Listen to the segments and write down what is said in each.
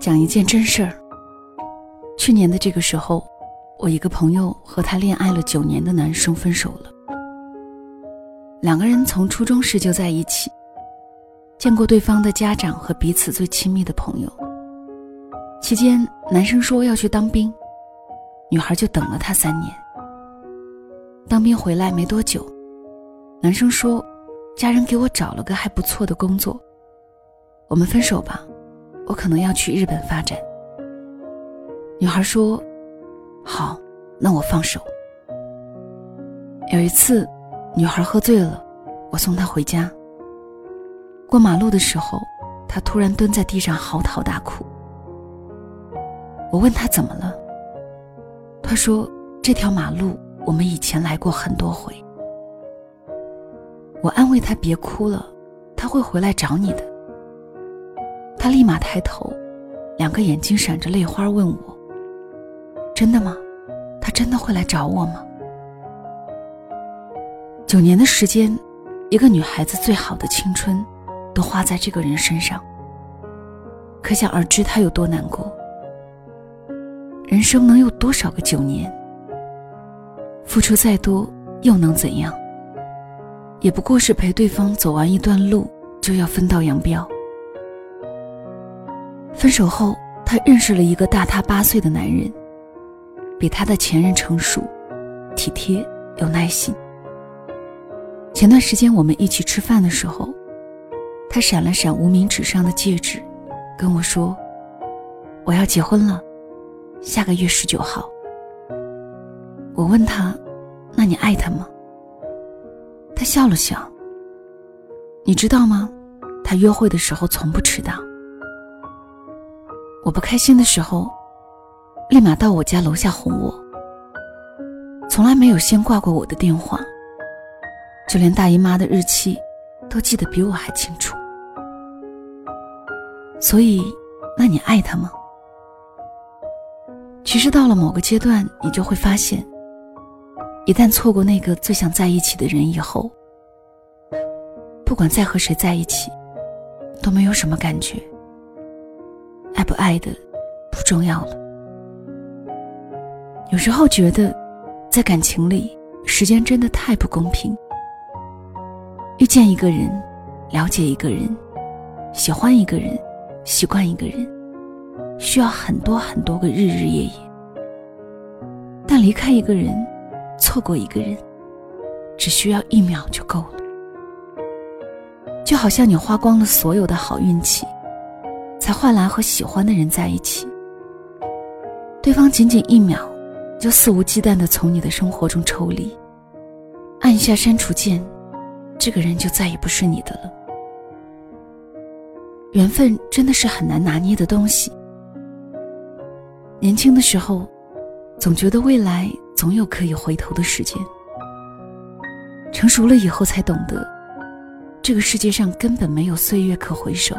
讲一件真事儿。去年的这个时候，我一个朋友和他恋爱了九年的男生分手了。两个人从初中时就在一起，见过对方的家长和彼此最亲密的朋友。期间，男生说要去当兵，女孩就等了他三年。当兵回来没多久，男生说，家人给我找了个还不错的工作，我们分手吧，我可能要去日本发展。女孩说：“好，那我放手。”有一次。女孩喝醉了，我送她回家。过马路的时候，她突然蹲在地上嚎啕大哭。我问她怎么了，她说：“这条马路我们以前来过很多回。”我安慰她别哭了，她会回来找你的。他立马抬头，两个眼睛闪着泪花，问我：“真的吗？他真的会来找我吗？”九年的时间，一个女孩子最好的青春，都花在这个人身上。可想而知，他有多难过。人生能有多少个九年？付出再多又能怎样？也不过是陪对方走完一段路，就要分道扬镳。分手后，她认识了一个大她八岁的男人，比她的前任成熟、体贴、有耐心。前段时间我们一起吃饭的时候，他闪了闪无名指上的戒指，跟我说：“我要结婚了，下个月十九号。”我问他：“那你爱他吗？”他笑了笑。你知道吗？他约会的时候从不迟到。我不开心的时候，立马到我家楼下哄我，从来没有先挂过我的电话。就连大姨妈的日期，都记得比我还清楚。所以，那你爱他吗？其实到了某个阶段，你就会发现，一旦错过那个最想在一起的人以后，不管再和谁在一起，都没有什么感觉。爱不爱的，不重要了。有时候觉得，在感情里，时间真的太不公平。遇见一个人，了解一个人，喜欢一个人，习惯一个人，需要很多很多个日日夜夜。但离开一个人，错过一个人，只需要一秒就够了。就好像你花光了所有的好运气，才换来和喜欢的人在一起，对方仅仅一秒，就肆无忌惮的从你的生活中抽离，按下删除键。这个人就再也不是你的了。缘分真的是很难拿捏的东西。年轻的时候，总觉得未来总有可以回头的时间。成熟了以后才懂得，这个世界上根本没有岁月可回首。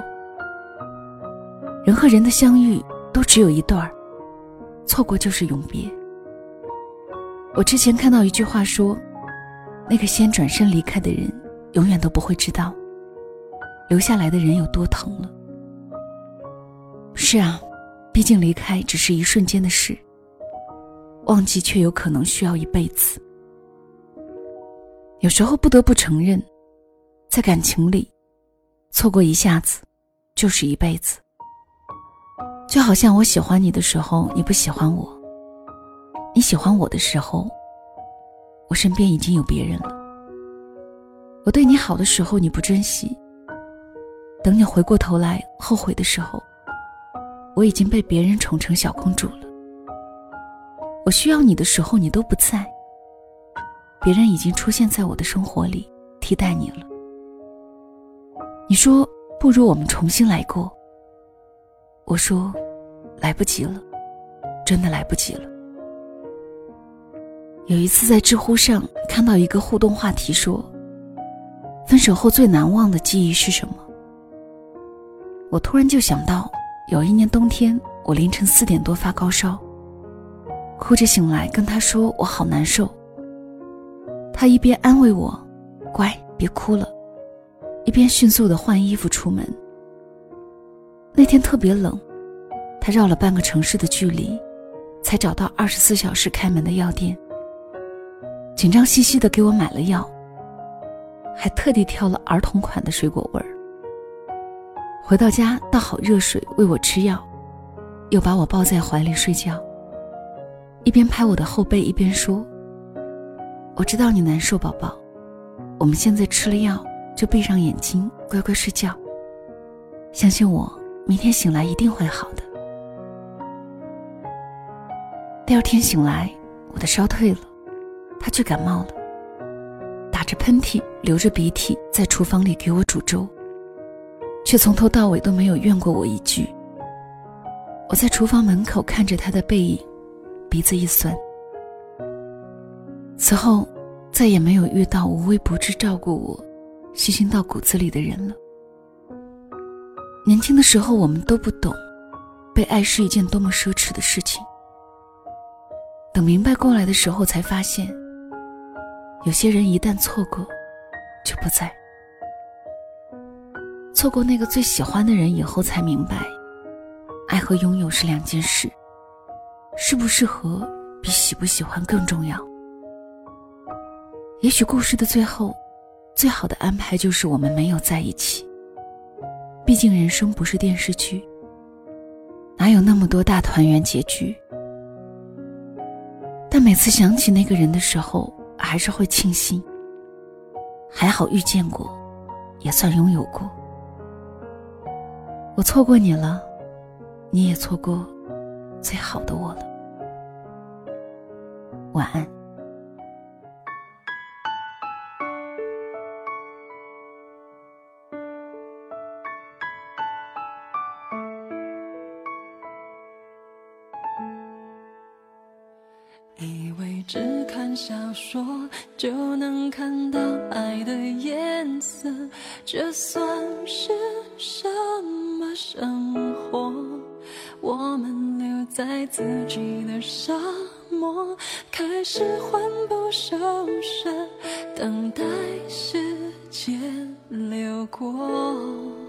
人和人的相遇都只有一段儿，错过就是永别。我之前看到一句话说，那个先转身离开的人。永远都不会知道，留下来的人有多疼了。是啊，毕竟离开只是一瞬间的事，忘记却有可能需要一辈子。有时候不得不承认，在感情里，错过一下子，就是一辈子。就好像我喜欢你的时候，你不喜欢我；你喜欢我的时候，我身边已经有别人了。我对你好的时候你不珍惜，等你回过头来后悔的时候，我已经被别人宠成小公主了。我需要你的时候你都不在，别人已经出现在我的生活里替代你了。你说不如我们重新来过，我说来不及了，真的来不及了。有一次在知乎上看到一个互动话题说。分手后最难忘的记忆是什么？我突然就想到，有一年冬天，我凌晨四点多发高烧，哭着醒来跟他说我好难受。他一边安慰我，乖，别哭了，一边迅速的换衣服出门。那天特别冷，他绕了半个城市的距离，才找到二十四小时开门的药店。紧张兮兮的给我买了药，还特地挑了儿童款的水果味儿。回到家倒好热水喂我吃药，又把我抱在怀里睡觉，一边拍我的后背一边说：“我知道你难受，宝宝，我们现在吃了药就闭上眼睛乖乖睡觉，相信我，明天醒来一定会好的。”第二天醒来，我的烧退了，他却感冒了，打着喷嚏，流着鼻涕，在厨房里给我煮粥，却从头到尾都没有怨过我一句。我在厨房门口看着他的背影，鼻子一酸。此后，再也没有遇到无微不至照顾我、细心到骨子里的人了。年轻的时候，我们都不懂，被爱是一件多么奢侈的事情。等明白过来的时候，才发现，有些人一旦错过，就不在。错过那个最喜欢的人以后，才明白，爱和拥有是两件事，适不适合比喜不喜欢更重要。也许故事的最后，最好的安排就是我们没有在一起。毕竟人生不是电视剧，哪有那么多大团圆结局？但每次想起那个人的时候，还是会庆幸。还好遇见过，也算拥有过。我错过你了，你也错过最好的我了。晚安。以为只看小说就能看到爱的颜色，这算是什么生活？我们留在自己的沙漠，开始魂不守舍，等待时间流过。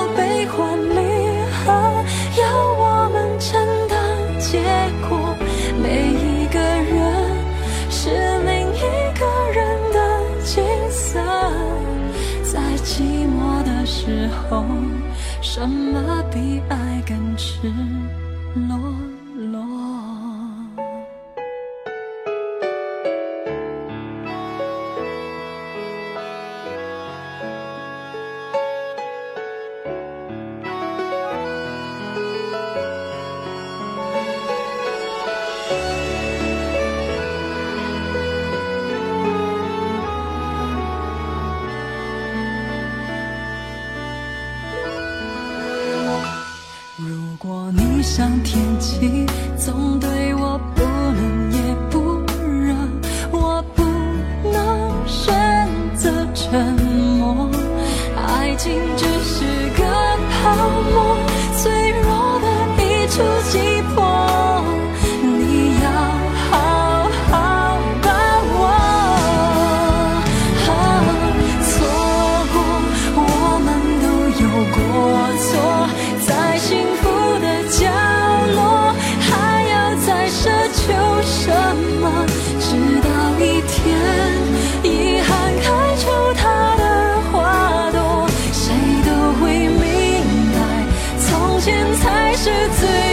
候，什么比爱更赤裸？像天气，总是最。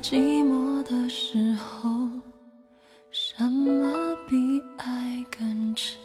寂寞的时候，什么比爱更值？